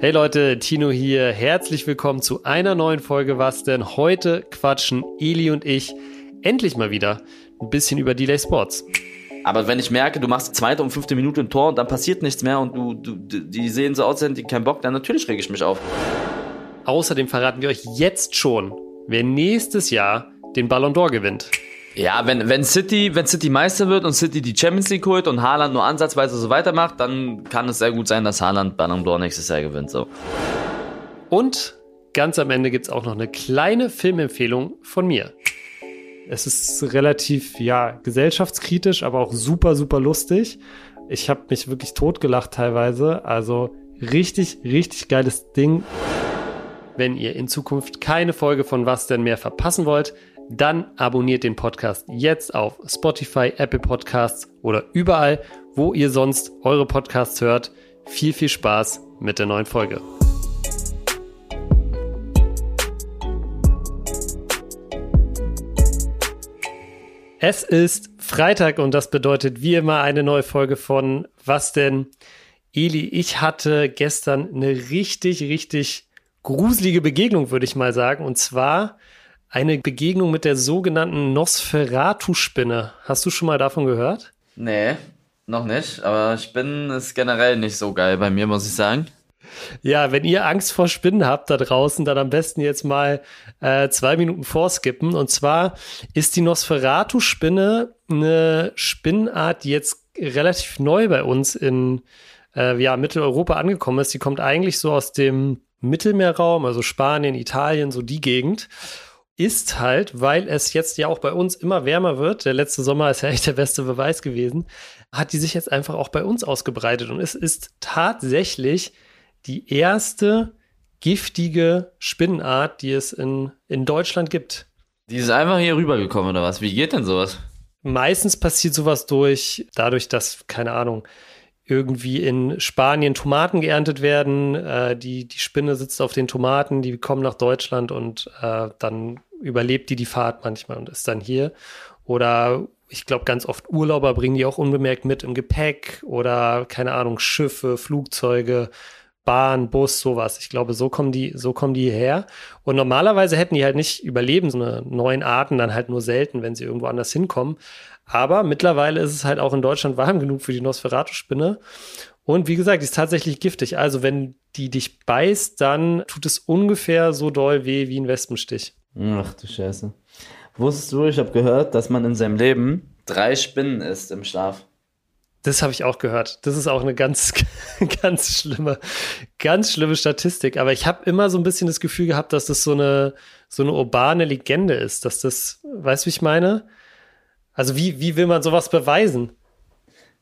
Hey Leute, Tino hier. Herzlich willkommen zu einer neuen Folge Was denn? Heute quatschen Eli und ich endlich mal wieder ein bisschen über Delay Sports. Aber wenn ich merke, du machst zweite und fünfte Minute ein Tor und dann passiert nichts mehr und du, du die sehen so aus, die keinen Bock, dann natürlich rege ich mich auf. Außerdem verraten wir euch jetzt schon, wer nächstes Jahr den Ballon d'Or gewinnt. Ja, wenn, wenn City, wenn City Meister wird und City die Champions League holt und Haaland nur ansatzweise so weitermacht, dann kann es sehr gut sein, dass Haaland Ballon d'Or nächstes Jahr gewinnt, so. Und ganz am Ende gibt's auch noch eine kleine Filmempfehlung von mir. Es ist relativ, ja, gesellschaftskritisch, aber auch super, super lustig. Ich habe mich wirklich totgelacht teilweise. Also richtig, richtig geiles Ding. Wenn ihr in Zukunft keine Folge von Was denn mehr verpassen wollt, dann abonniert den Podcast jetzt auf Spotify, Apple Podcasts oder überall, wo ihr sonst eure Podcasts hört. Viel, viel Spaß mit der neuen Folge. Es ist Freitag und das bedeutet wie immer eine neue Folge von Was denn? Eli, ich hatte gestern eine richtig, richtig gruselige Begegnung, würde ich mal sagen. Und zwar eine Begegnung mit der sogenannten Nosferatu-Spinne. Hast du schon mal davon gehört? Nee, noch nicht. Aber Spinnen ist generell nicht so geil bei mir, muss ich sagen. Ja, wenn ihr Angst vor Spinnen habt da draußen, dann am besten jetzt mal äh, zwei Minuten vorskippen. Und zwar ist die Nosferatu-Spinne eine Spinnenart, die jetzt relativ neu bei uns in äh, ja, Mitteleuropa angekommen ist. Die kommt eigentlich so aus dem Mittelmeerraum, also Spanien, Italien, so die Gegend ist halt, weil es jetzt ja auch bei uns immer wärmer wird, der letzte Sommer ist ja echt der beste Beweis gewesen, hat die sich jetzt einfach auch bei uns ausgebreitet. Und es ist tatsächlich die erste giftige Spinnenart, die es in, in Deutschland gibt. Die ist einfach hier rübergekommen oder was? Wie geht denn sowas? Meistens passiert sowas durch, dadurch, dass, keine Ahnung, irgendwie in Spanien Tomaten geerntet werden. Äh, die, die Spinne sitzt auf den Tomaten, die kommen nach Deutschland und äh, dann überlebt die die Fahrt manchmal und ist dann hier. Oder ich glaube, ganz oft Urlauber bringen die auch unbemerkt mit im Gepäck oder keine Ahnung, Schiffe, Flugzeuge, Bahn, Bus, sowas. Ich glaube, so kommen die, so kommen die her. Und normalerweise hätten die halt nicht überleben, so eine neuen Arten dann halt nur selten, wenn sie irgendwo anders hinkommen. Aber mittlerweile ist es halt auch in Deutschland warm genug für die Nosferatu-Spinne. Und wie gesagt, die ist tatsächlich giftig. Also wenn die dich beißt, dann tut es ungefähr so doll weh wie ein Wespenstich. Ach du Scheiße. Wusstest du, ich habe gehört, dass man in seinem Leben drei Spinnen isst im Schlaf. Das habe ich auch gehört. Das ist auch eine ganz, ganz schlimme, ganz schlimme Statistik. Aber ich habe immer so ein bisschen das Gefühl gehabt, dass das so eine, so eine urbane Legende ist, dass das, weißt du, wie ich meine? Also wie, wie will man sowas beweisen?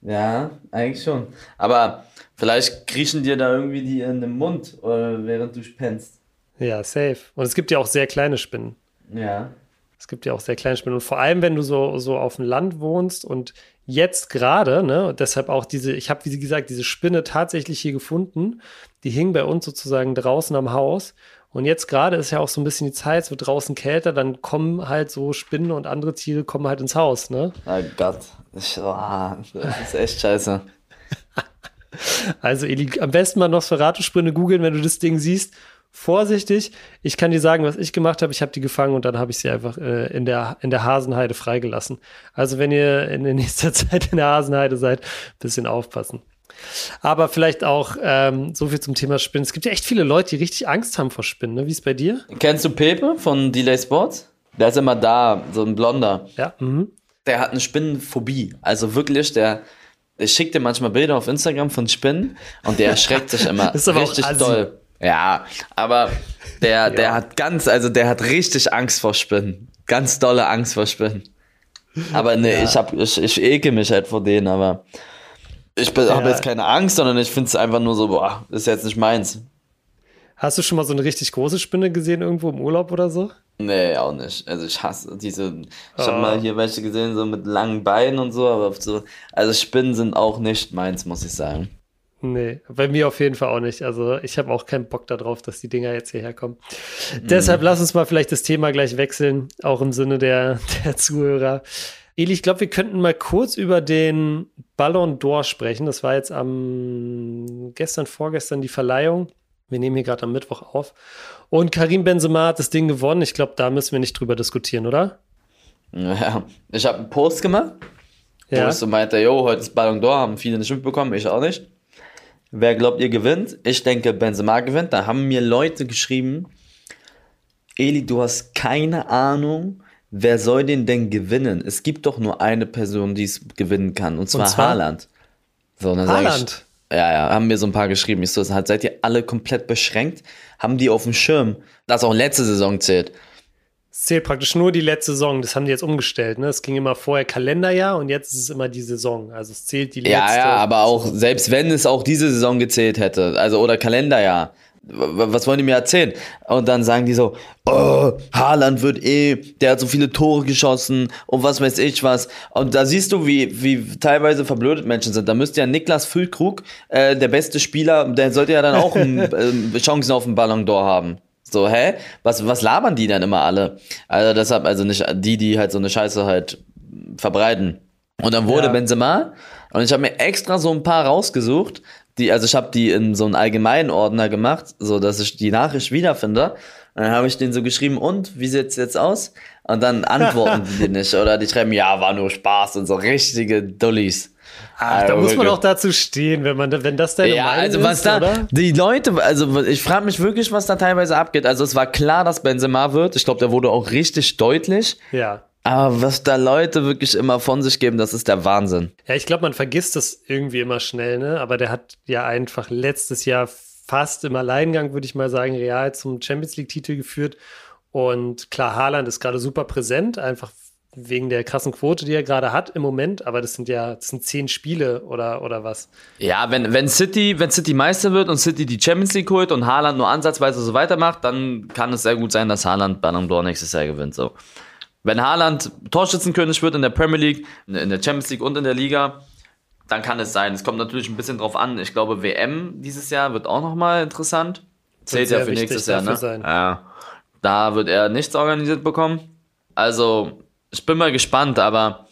Ja, eigentlich schon. Aber vielleicht kriechen dir da irgendwie die in den Mund, während du pennst. Ja, safe. Und es gibt ja auch sehr kleine Spinnen. Ja. Es gibt ja auch sehr kleine Spinnen. Und vor allem, wenn du so, so auf dem Land wohnst und jetzt gerade, ne, und deshalb auch diese, ich habe, wie gesagt, diese Spinne tatsächlich hier gefunden. Die hing bei uns sozusagen draußen am Haus. Und jetzt gerade ist ja auch so ein bisschen die Zeit, es wird draußen kälter, dann kommen halt so Spinnen und andere Tiere kommen halt ins Haus, ne? Oh Gott, das ist echt scheiße. Also, Eli, am besten mal Nosferatu-Spinne googeln, wenn du das Ding siehst vorsichtig. Ich kann dir sagen, was ich gemacht habe. Ich habe die gefangen und dann habe ich sie einfach äh, in, der, in der Hasenheide freigelassen. Also wenn ihr in der nächsten Zeit in der Hasenheide seid, bisschen aufpassen. Aber vielleicht auch ähm, so viel zum Thema Spinnen. Es gibt ja echt viele Leute, die richtig Angst haben vor Spinnen. Ne? Wie ist es bei dir? Kennst du Pepe von Delay Sports? Der ist immer da, so ein Blonder. Ja. Mhm. Der hat eine Spinnenphobie. Also wirklich, der, der schickt dir manchmal Bilder auf Instagram von Spinnen und der erschreckt sich immer richtig doll. Ja, aber der, ja. der hat ganz, also der hat richtig Angst vor Spinnen. Ganz dolle Angst vor Spinnen. Aber nee, ja. ich hab, ich, ich ekel mich halt vor denen, aber ich ja. habe jetzt keine Angst, sondern ich finde es einfach nur so, boah, ist jetzt nicht meins. Hast du schon mal so eine richtig große Spinne gesehen irgendwo im Urlaub oder so? Nee, auch nicht. Also ich hasse diese. Ich oh. habe mal hier welche gesehen, so mit langen Beinen und so, aber so. Also Spinnen sind auch nicht meins, muss ich sagen. Nee, bei mir auf jeden Fall auch nicht. Also ich habe auch keinen Bock darauf, dass die Dinger jetzt hierher kommen. Mhm. Deshalb lass uns mal vielleicht das Thema gleich wechseln, auch im Sinne der, der Zuhörer. Eli, ich glaube, wir könnten mal kurz über den Ballon d'Or sprechen. Das war jetzt am gestern, vorgestern die Verleihung. Wir nehmen hier gerade am Mittwoch auf. Und Karim Benzema hat das Ding gewonnen. Ich glaube, da müssen wir nicht drüber diskutieren, oder? Ja, ich habe einen Post gemacht. Ja. Post und meinte, yo, heute ist Ballon d'Or, haben viele nicht mitbekommen, ich auch nicht. Wer glaubt, ihr gewinnt? Ich denke, Benzema gewinnt. Da haben mir Leute geschrieben, Eli, du hast keine Ahnung, wer soll den denn gewinnen? Es gibt doch nur eine Person, die es gewinnen kann, und zwar, und zwar? Haaland. So, dann Haaland? Ich, ja, ja, haben mir so ein paar geschrieben. Ich so, seid ihr alle komplett beschränkt? Haben die auf dem Schirm, dass auch letzte Saison zählt? Es zählt praktisch nur die letzte Saison. Das haben die jetzt umgestellt. Ne? Es ging immer vorher Kalenderjahr und jetzt ist es immer die Saison. Also es zählt die letzte. Ja, ja, aber auch, selbst wenn es auch diese Saison gezählt hätte, also oder Kalenderjahr, was wollen die mir erzählen? Und dann sagen die so, oh, Haaland wird eh, der hat so viele Tore geschossen und was weiß ich was. Und da siehst du, wie, wie teilweise verblödet Menschen sind. Da müsste ja Niklas Füllkrug, äh, der beste Spieler, der sollte ja dann auch ein, äh, Chancen auf den Ballon d'Or haben. So, hä? Was, was labern die denn immer alle? Also deshalb, also nicht die, die halt so eine Scheiße halt verbreiten. Und dann wurde ja. Benzema, und ich habe mir extra so ein paar rausgesucht, die, also ich habe die in so einen allgemeinen Ordner gemacht, so dass ich die Nachricht wiederfinde. Und dann habe ich denen so geschrieben, und wie sieht's jetzt aus? Und dann antworten die nicht. Oder die schreiben, ja, war nur Spaß und so richtige Dullis. Ach, da muss man auch dazu stehen, wenn man, wenn das deine ja, Meinung also was ist, da, oder? Die Leute, also ich frage mich wirklich, was da teilweise abgeht. Also es war klar, dass Benzema wird. Ich glaube, der wurde auch richtig deutlich. Ja. Aber was da Leute wirklich immer von sich geben, das ist der Wahnsinn. Ja, ich glaube, man vergisst das irgendwie immer schnell, ne? Aber der hat ja einfach letztes Jahr fast im Alleingang, würde ich mal sagen, real zum Champions League-Titel geführt. Und klar, Haaland ist gerade super präsent, einfach wegen der krassen Quote, die er gerade hat im Moment, aber das sind ja, das sind zehn Spiele oder, oder was. Ja, wenn, wenn City, wenn City Meister wird und City die Champions League holt und Haaland nur ansatzweise so weitermacht, dann kann es sehr gut sein, dass Haaland Ballon d'Or nächstes Jahr gewinnt, so. Wenn Haaland Torschützenkönig wird in der Premier League, in der Champions League und in der Liga, dann kann es sein. Es kommt natürlich ein bisschen drauf an. Ich glaube, WM dieses Jahr wird auch nochmal interessant. Zählt ja für nächstes Jahr, ne? Sein. Ja. Da wird er nichts organisiert bekommen. Also, ich bin mal gespannt, aber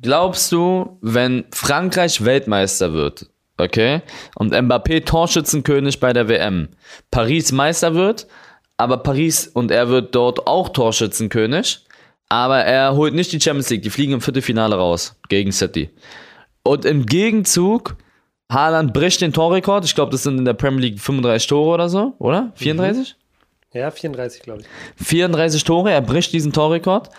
glaubst du, wenn Frankreich Weltmeister wird, okay, und Mbappé Torschützenkönig bei der WM, Paris Meister wird, aber Paris und er wird dort auch Torschützenkönig, aber er holt nicht die Champions League. Die fliegen im Viertelfinale raus gegen City. Und im Gegenzug, Haaland bricht den Torrekord. Ich glaube, das sind in der Premier League 35 Tore oder so, oder? 34? Mhm. Ja, 34, glaube ich. 34 Tore, er bricht diesen Torrekord.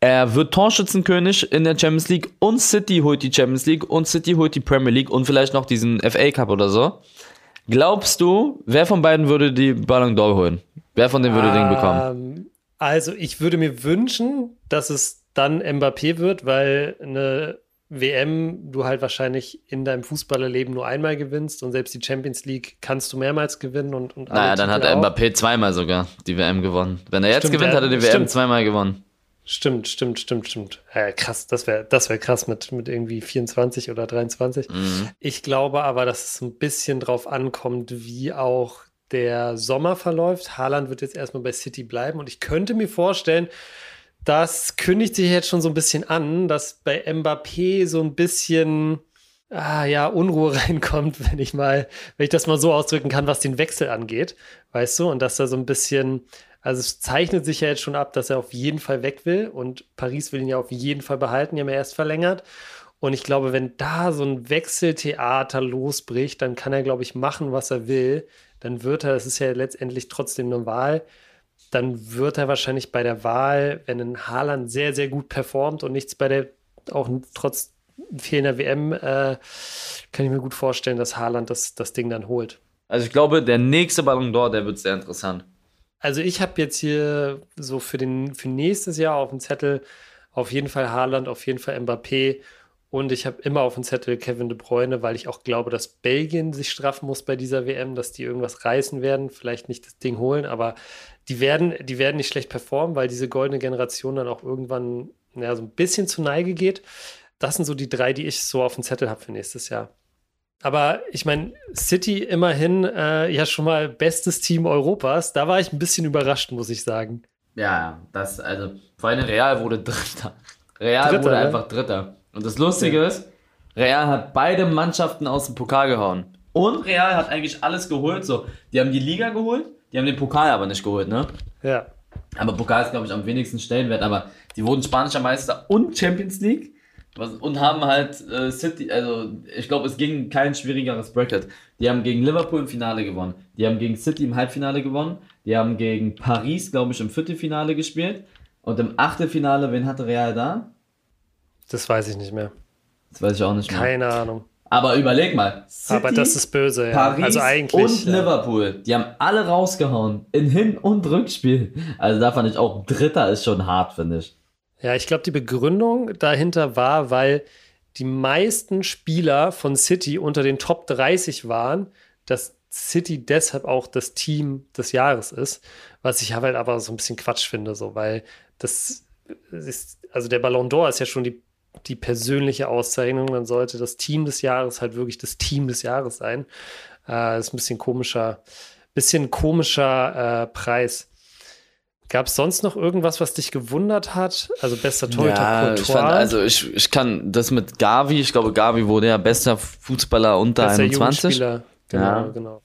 Er wird Torschützenkönig in der Champions League und City holt die Champions League und City holt die Premier League und vielleicht noch diesen FA Cup oder so. Glaubst du, wer von beiden würde die Ballon d'Or holen? Wer von denen würde um, den bekommen? Ähm, also ich würde mir wünschen, dass es dann Mbappé wird, weil eine WM du halt wahrscheinlich in deinem Fußballerleben nur einmal gewinnst und selbst die Champions League kannst du mehrmals gewinnen und, und Naja, dann hat auch. Mbappé zweimal sogar die WM gewonnen. Wenn er jetzt stimmt, gewinnt, hat er die WM stimmt. zweimal gewonnen. Stimmt, stimmt, stimmt, stimmt. Äh, krass, das wäre das wär krass mit, mit irgendwie 24 oder 23. Mhm. Ich glaube aber, dass es ein bisschen drauf ankommt, wie auch der Sommer verläuft. Haaland wird jetzt erstmal bei City bleiben und ich könnte mir vorstellen, das kündigt sich jetzt schon so ein bisschen an, dass bei Mbappé so ein bisschen ah, ja, Unruhe reinkommt, wenn ich mal, wenn ich das mal so ausdrücken kann, was den Wechsel angeht, weißt du, und dass da so ein bisschen, also es zeichnet sich ja jetzt schon ab, dass er auf jeden Fall weg will und Paris will ihn ja auf jeden Fall behalten, die haben ja erst verlängert. Und ich glaube, wenn da so ein Wechseltheater losbricht, dann kann er, glaube ich, machen, was er will dann wird er, es ist ja letztendlich trotzdem eine Wahl, dann wird er wahrscheinlich bei der Wahl, wenn ein Haaland sehr, sehr gut performt und nichts bei der, auch trotz fehlender WM, äh, kann ich mir gut vorstellen, dass Haaland das, das Ding dann holt. Also ich glaube, der nächste Ballon d'Or, der wird sehr interessant. Also ich habe jetzt hier so für, den, für nächstes Jahr auf dem Zettel auf jeden Fall Haaland, auf jeden Fall Mbappé und ich habe immer auf dem Zettel Kevin de Bruyne, weil ich auch glaube, dass Belgien sich straffen muss bei dieser WM, dass die irgendwas reißen werden, vielleicht nicht das Ding holen, aber die werden, die werden nicht schlecht performen, weil diese goldene Generation dann auch irgendwann ja, so ein bisschen zu Neige geht. Das sind so die drei, die ich so auf dem Zettel habe für nächstes Jahr. Aber ich meine, City immerhin äh, ja schon mal bestes Team Europas. Da war ich ein bisschen überrascht, muss ich sagen. Ja, das, also, vor allem Real wurde Dritter. Real Dritter, wurde ne? einfach Dritter. Und das Lustige ja. ist, Real hat beide Mannschaften aus dem Pokal gehauen. Und Real hat eigentlich alles geholt. So, die haben die Liga geholt, die haben den Pokal aber nicht geholt, ne? Ja. Aber Pokal ist, glaube ich, am wenigsten Stellenwert. Aber die wurden spanischer Meister und Champions League und haben halt äh, City, also ich glaube, es ging kein schwierigeres Bracket. Die haben gegen Liverpool im Finale gewonnen. Die haben gegen City im Halbfinale gewonnen. Die haben gegen Paris, glaube ich, im Viertelfinale gespielt. Und im Achtelfinale, wen hatte Real da? Das weiß ich nicht mehr. Das weiß ich auch nicht mehr. Keine Ahnung. Aber überleg mal. City, Aber das ist böse, ja. Paris also eigentlich, und ja. Liverpool, die haben alle rausgehauen. In Hin- und Rückspiel. Also da fand ich auch, Dritter ist schon hart, finde ich. Ja, ich glaube, die Begründung dahinter war, weil die meisten Spieler von City unter den Top 30 waren, dass City deshalb auch das Team des Jahres ist, was ich halt aber so ein bisschen Quatsch finde, so, weil das ist, also der Ballon d'Or ist ja schon die, die persönliche Auszeichnung, dann sollte das Team des Jahres halt wirklich das Team des Jahres sein. Äh, ist ein bisschen komischer, bisschen komischer äh, Preis. Gab es sonst noch irgendwas, was dich gewundert hat? Also bester Torhüter ja, ich fand, Also ich, ich kann das mit Gavi, ich glaube Gavi wurde ja bester Fußballer unter bester 21. Genau, ja. genau.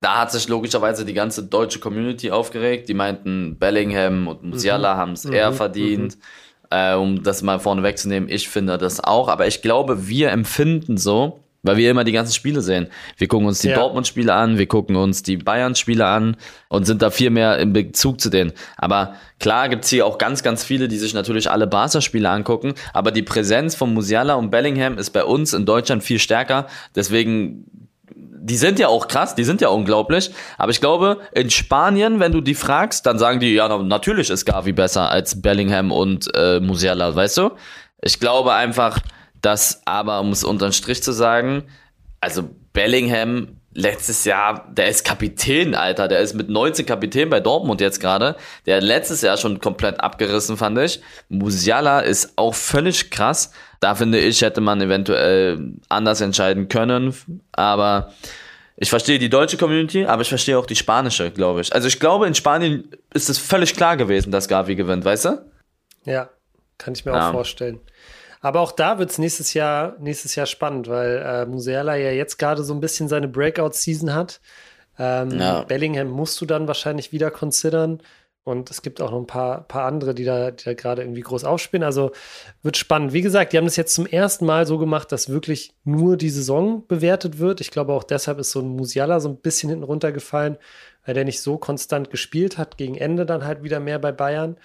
Da hat sich logischerweise die ganze deutsche Community aufgeregt. Die meinten, Bellingham und Musiala mhm. haben es mhm. eher verdient. Mhm. Äh, um das mal vorne wegzunehmen, ich finde das auch. Aber ich glaube, wir empfinden so, weil wir immer die ganzen Spiele sehen. Wir gucken uns die ja. Dortmund-Spiele an, wir gucken uns die Bayern-Spiele an und sind da viel mehr im Bezug zu denen. Aber klar gibt's hier auch ganz, ganz viele, die sich natürlich alle Barca-Spiele angucken, aber die Präsenz von Musiala und Bellingham ist bei uns in Deutschland viel stärker. Deswegen die sind ja auch krass, die sind ja unglaublich. Aber ich glaube, in Spanien, wenn du die fragst, dann sagen die, ja, natürlich ist Gavi besser als Bellingham und äh, Musiala, weißt du? Ich glaube einfach, das aber, um es unterm Strich zu sagen, also Bellingham letztes Jahr, der ist Kapitän, Alter. Der ist mit 19 Kapitän bei Dortmund jetzt gerade. Der letztes Jahr schon komplett abgerissen, fand ich. Musiala ist auch völlig krass. Da finde ich, hätte man eventuell anders entscheiden können. Aber ich verstehe die deutsche Community, aber ich verstehe auch die spanische, glaube ich. Also ich glaube, in Spanien ist es völlig klar gewesen, dass Gavi gewinnt, weißt du? Ja, kann ich mir ja. auch vorstellen. Aber auch da wird es nächstes Jahr, nächstes Jahr spannend, weil äh, Musiala ja jetzt gerade so ein bisschen seine Breakout-Season hat. Ähm, ja. Bellingham musst du dann wahrscheinlich wieder considern. Und es gibt auch noch ein paar, paar andere, die da, die da gerade irgendwie groß aufspielen. Also wird spannend. Wie gesagt, die haben das jetzt zum ersten Mal so gemacht, dass wirklich nur die Saison bewertet wird. Ich glaube, auch deshalb ist so ein Musiala so ein bisschen hinten runtergefallen, weil der nicht so konstant gespielt hat. Gegen Ende dann halt wieder mehr bei Bayern.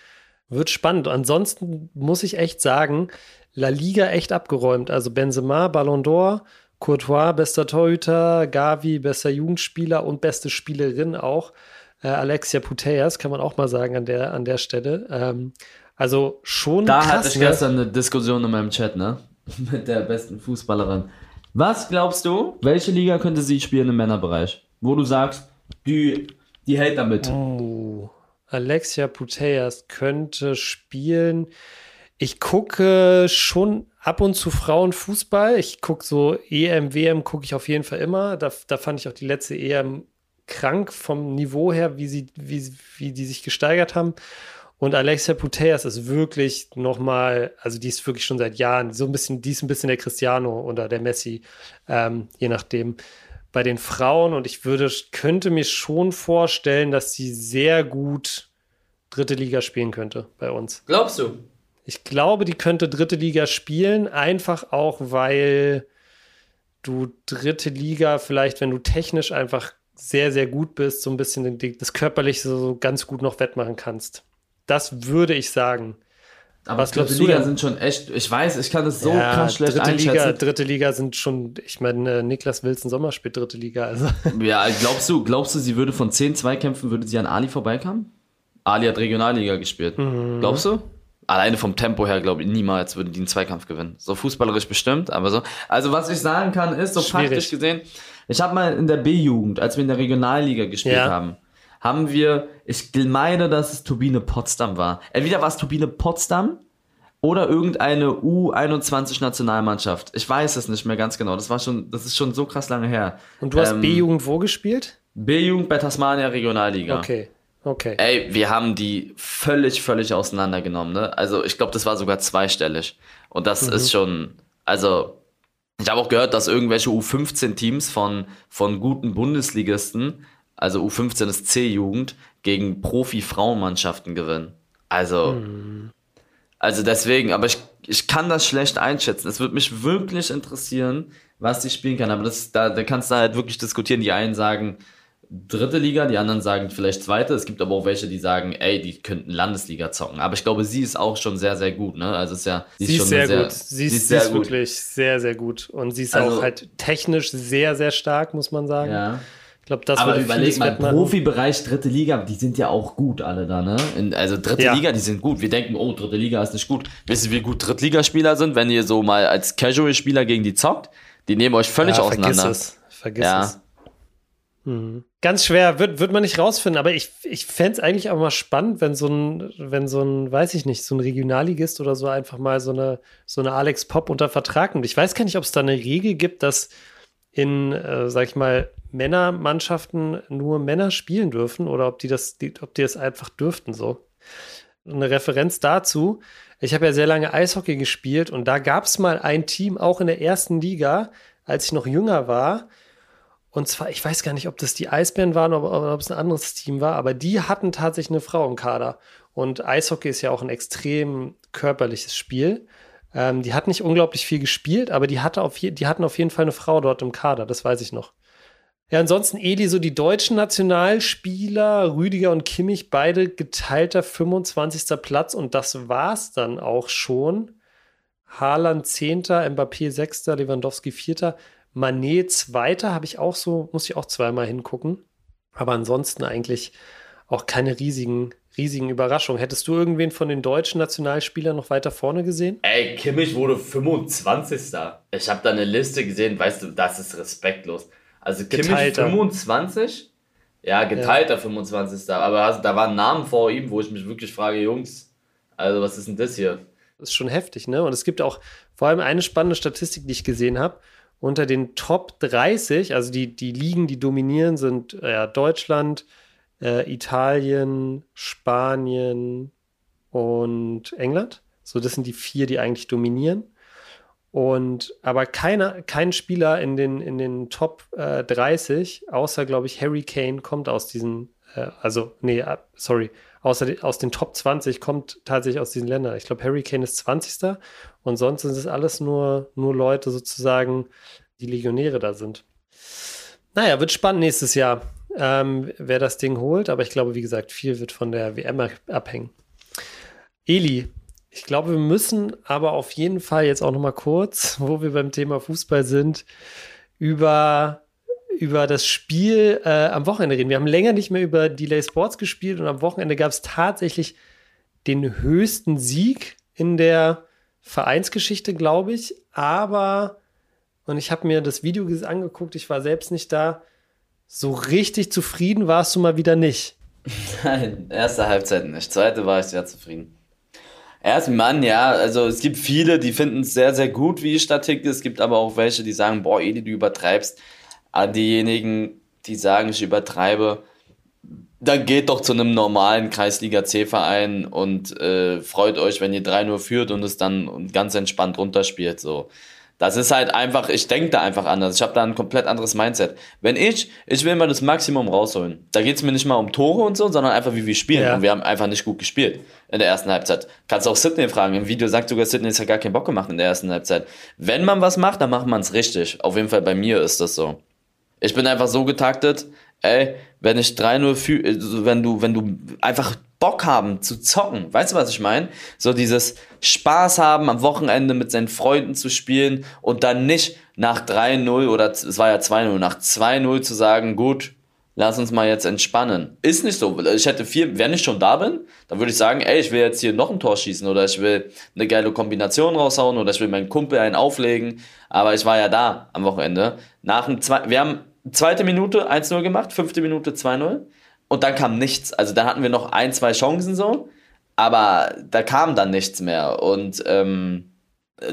Wird spannend. Ansonsten muss ich echt sagen, La Liga echt abgeräumt. Also Benzema, Ballon d'Or, Courtois, bester Torhüter, Gavi, bester Jugendspieler und beste Spielerin auch. Äh, Alexia Putellas, kann man auch mal sagen an der, an der Stelle. Ähm, also schon. Da krass, hatte ich ne? gestern eine Diskussion in meinem Chat, ne? Mit der besten Fußballerin. Was glaubst du, welche Liga könnte sie spielen im Männerbereich? Wo du sagst, die, die hält damit. Oh, Alexia Putellas könnte spielen. Ich gucke schon ab und zu Frauenfußball. Ich gucke so EM, WM gucke ich auf jeden Fall immer. Da, da fand ich auch die letzte EM krank vom Niveau her, wie sie, wie, wie die sich gesteigert haben. Und Alexia Putellas ist wirklich nochmal, also die ist wirklich schon seit Jahren so ein bisschen, die ist ein bisschen der Cristiano oder der Messi, ähm, je nachdem. Bei den Frauen und ich würde, könnte mir schon vorstellen, dass sie sehr gut dritte Liga spielen könnte bei uns. Glaubst du? Ich glaube, die könnte dritte Liga spielen, einfach auch, weil du dritte Liga vielleicht, wenn du technisch einfach sehr, sehr gut bist, so ein bisschen das Körperliche so ganz gut noch wettmachen kannst. Das würde ich sagen. Aber was du? Liga sind schon echt, ich weiß, ich kann das so ja, krass schlecht dritte einschätzen. Liga, dritte Liga sind schon, ich meine, äh, Niklas Wilson Sommer spielt dritte Liga. Also. Ja, glaubst du, glaubst du, sie würde von 10 Zweikämpfen, würde sie an Ali vorbeikommen? Ali hat Regionalliga gespielt. Mhm. Glaubst du? Alleine vom Tempo her, glaube ich, niemals würden die einen Zweikampf gewinnen. So fußballerisch bestimmt, aber so. Also was ich sagen kann, ist so Schwierig. faktisch gesehen, ich habe mal in der B-Jugend, als wir in der Regionalliga gespielt ja. haben, haben wir, ich meine, dass es Turbine Potsdam war. Entweder war es Turbine Potsdam oder irgendeine U21 Nationalmannschaft. Ich weiß es nicht mehr ganz genau. Das war schon, das ist schon so krass lange her. Und du hast ähm, B-Jugend wo gespielt? B-Jugend bei Tasmania Regionalliga. Okay. Okay. Ey, wir haben die völlig, völlig auseinandergenommen, ne? Also ich glaube, das war sogar zweistellig. Und das mhm. ist schon, also Ich habe auch gehört, dass irgendwelche U15-Teams von, von guten Bundesligisten, also U15 ist C-Jugend, gegen Profi-Frauenmannschaften gewinnen. Also, hm. also deswegen, aber ich, ich kann das schlecht einschätzen. Es würde mich wirklich interessieren, was die spielen kann. Aber das, da, da kannst du halt wirklich diskutieren. Die einen sagen, dritte Liga, die anderen sagen vielleicht zweite. Es gibt aber auch welche, die sagen, ey, die könnten Landesliga zocken. Aber ich glaube, sie ist auch schon sehr, sehr gut. Ne? Also ist ja, sie, sie ist, sehr, sehr, gut. Sie ist, sie ist, sie wirklich sehr, sehr gut. Und sie ist also, auch halt technisch sehr, sehr stark, muss man sagen. Ja. Ich glaube, das Aber überleg mal, Profibereich, dritte Liga, die sind ja auch gut alle da, ne? In, also dritte ja. Liga, die sind gut. Wir denken, oh, dritte Liga ist nicht gut. Wisst ihr, wie gut Drittligaspieler sind, wenn ihr so mal als Casual-Spieler gegen die zockt? Die nehmen euch völlig ja, auseinander. Vergiss es. Vergiss ja. es. Mhm. Ganz schwer, wird, wird man nicht rausfinden, aber ich, ich fände es eigentlich auch mal spannend, wenn so ein, wenn so ein, weiß ich nicht, so ein Regionalligist oder so einfach mal so eine, so eine Alex Pop unter Vertrag nimmt. Ich weiß gar nicht, ob es da eine Regel gibt, dass in, äh, sag ich mal, Männermannschaften nur Männer spielen dürfen oder ob die das, die, ob die das einfach dürften so. Eine Referenz dazu. Ich habe ja sehr lange Eishockey gespielt und da gab es mal ein Team, auch in der ersten Liga, als ich noch jünger war und zwar, ich weiß gar nicht, ob das die Eisbären waren oder, ob es ein anderes Team war, aber die hatten tatsächlich eine Frau im Kader. Und Eishockey ist ja auch ein extrem körperliches Spiel. Ähm, die hat nicht unglaublich viel gespielt, aber die, hatte auf die hatten auf jeden Fall eine Frau dort im Kader, das weiß ich noch. Ja, ansonsten Eli, so die deutschen Nationalspieler, Rüdiger und Kimmich, beide geteilter 25. Platz und das war's dann auch schon. Haaland 10., Mbappé 6., Lewandowski 4. Manet Zweiter habe ich auch so, muss ich auch zweimal hingucken. Aber ansonsten eigentlich auch keine riesigen, riesigen Überraschungen. Hättest du irgendwen von den deutschen Nationalspielern noch weiter vorne gesehen? Ey, Kimmich wurde 25. Ich habe da eine Liste gesehen, weißt du, das ist respektlos. Also Kimmich geteilter. 25? Ja, geteilter ja. 25. Aber also, da waren Namen vor ihm, wo ich mich wirklich frage, Jungs, also was ist denn das hier? Das ist schon heftig, ne? Und es gibt auch vor allem eine spannende Statistik, die ich gesehen habe unter den Top 30, also die, die Ligen, die dominieren, sind ja, Deutschland, äh, Italien, Spanien und England. So, das sind die vier, die eigentlich dominieren. Und aber keiner, kein Spieler in den, in den Top äh, 30, außer, glaube ich, Harry Kane, kommt aus diesen, äh, also, nee, äh, sorry, außer aus den Top 20 kommt tatsächlich aus diesen Ländern. Ich glaube, Harry Kane ist 20. Und sonst sind es alles nur, nur Leute sozusagen, die Legionäre da sind. Naja, wird spannend nächstes Jahr, ähm, wer das Ding holt. Aber ich glaube, wie gesagt, viel wird von der WM abhängen. Eli, ich glaube, wir müssen aber auf jeden Fall jetzt auch noch mal kurz, wo wir beim Thema Fußball sind, über, über das Spiel äh, am Wochenende reden. Wir haben länger nicht mehr über Delay Sports gespielt und am Wochenende gab es tatsächlich den höchsten Sieg in der Vereinsgeschichte, glaube ich. Aber, und ich habe mir das Video angeguckt, ich war selbst nicht da, so richtig zufrieden warst du mal wieder nicht. Nein, erste Halbzeit nicht. Zweite war ich sehr zufrieden. Erst Mann, ja, also es gibt viele, die finden es sehr, sehr gut, wie ich ticke. Es gibt aber auch welche, die sagen, boah, Edi, du übertreibst. Aber diejenigen, die sagen, ich übertreibe, dann geht doch zu einem normalen Kreisliga C-Verein und äh, freut euch, wenn ihr 3-0 führt und es dann ganz entspannt runterspielt. So. Das ist halt einfach, ich denke da einfach anders. Ich habe da ein komplett anderes Mindset. Wenn ich, ich will mal das Maximum rausholen. Da geht es mir nicht mal um Tore und so, sondern einfach, wie wir spielen. Ja. Und wir haben einfach nicht gut gespielt in der ersten Halbzeit. Kannst auch Sidney fragen. Im Video sagt sogar Sidney, es hat gar keinen Bock gemacht in der ersten Halbzeit. Wenn man was macht, dann macht man es richtig. Auf jeden Fall bei mir ist das so. Ich bin einfach so getaktet, ey, wenn ich 3-0 fühle, äh, wenn du, wenn du einfach Bock haben zu zocken, weißt du, was ich meine? So dieses Spaß haben, am Wochenende mit seinen Freunden zu spielen und dann nicht nach 3-0 oder es war ja 2-0, nach 2-0 zu sagen, gut, lass uns mal jetzt entspannen. Ist nicht so. Ich hätte vier, wenn ich schon da bin, dann würde ich sagen, ey, ich will jetzt hier noch ein Tor schießen oder ich will eine geile Kombination raushauen oder ich will meinen Kumpel einen auflegen. Aber ich war ja da am Wochenende. Nach dem zwei, wir haben zweite Minute 1-0 gemacht, fünfte Minute 2-0 und dann kam nichts. Also dann hatten wir noch ein, zwei Chancen so, aber da kam dann nichts mehr und ähm,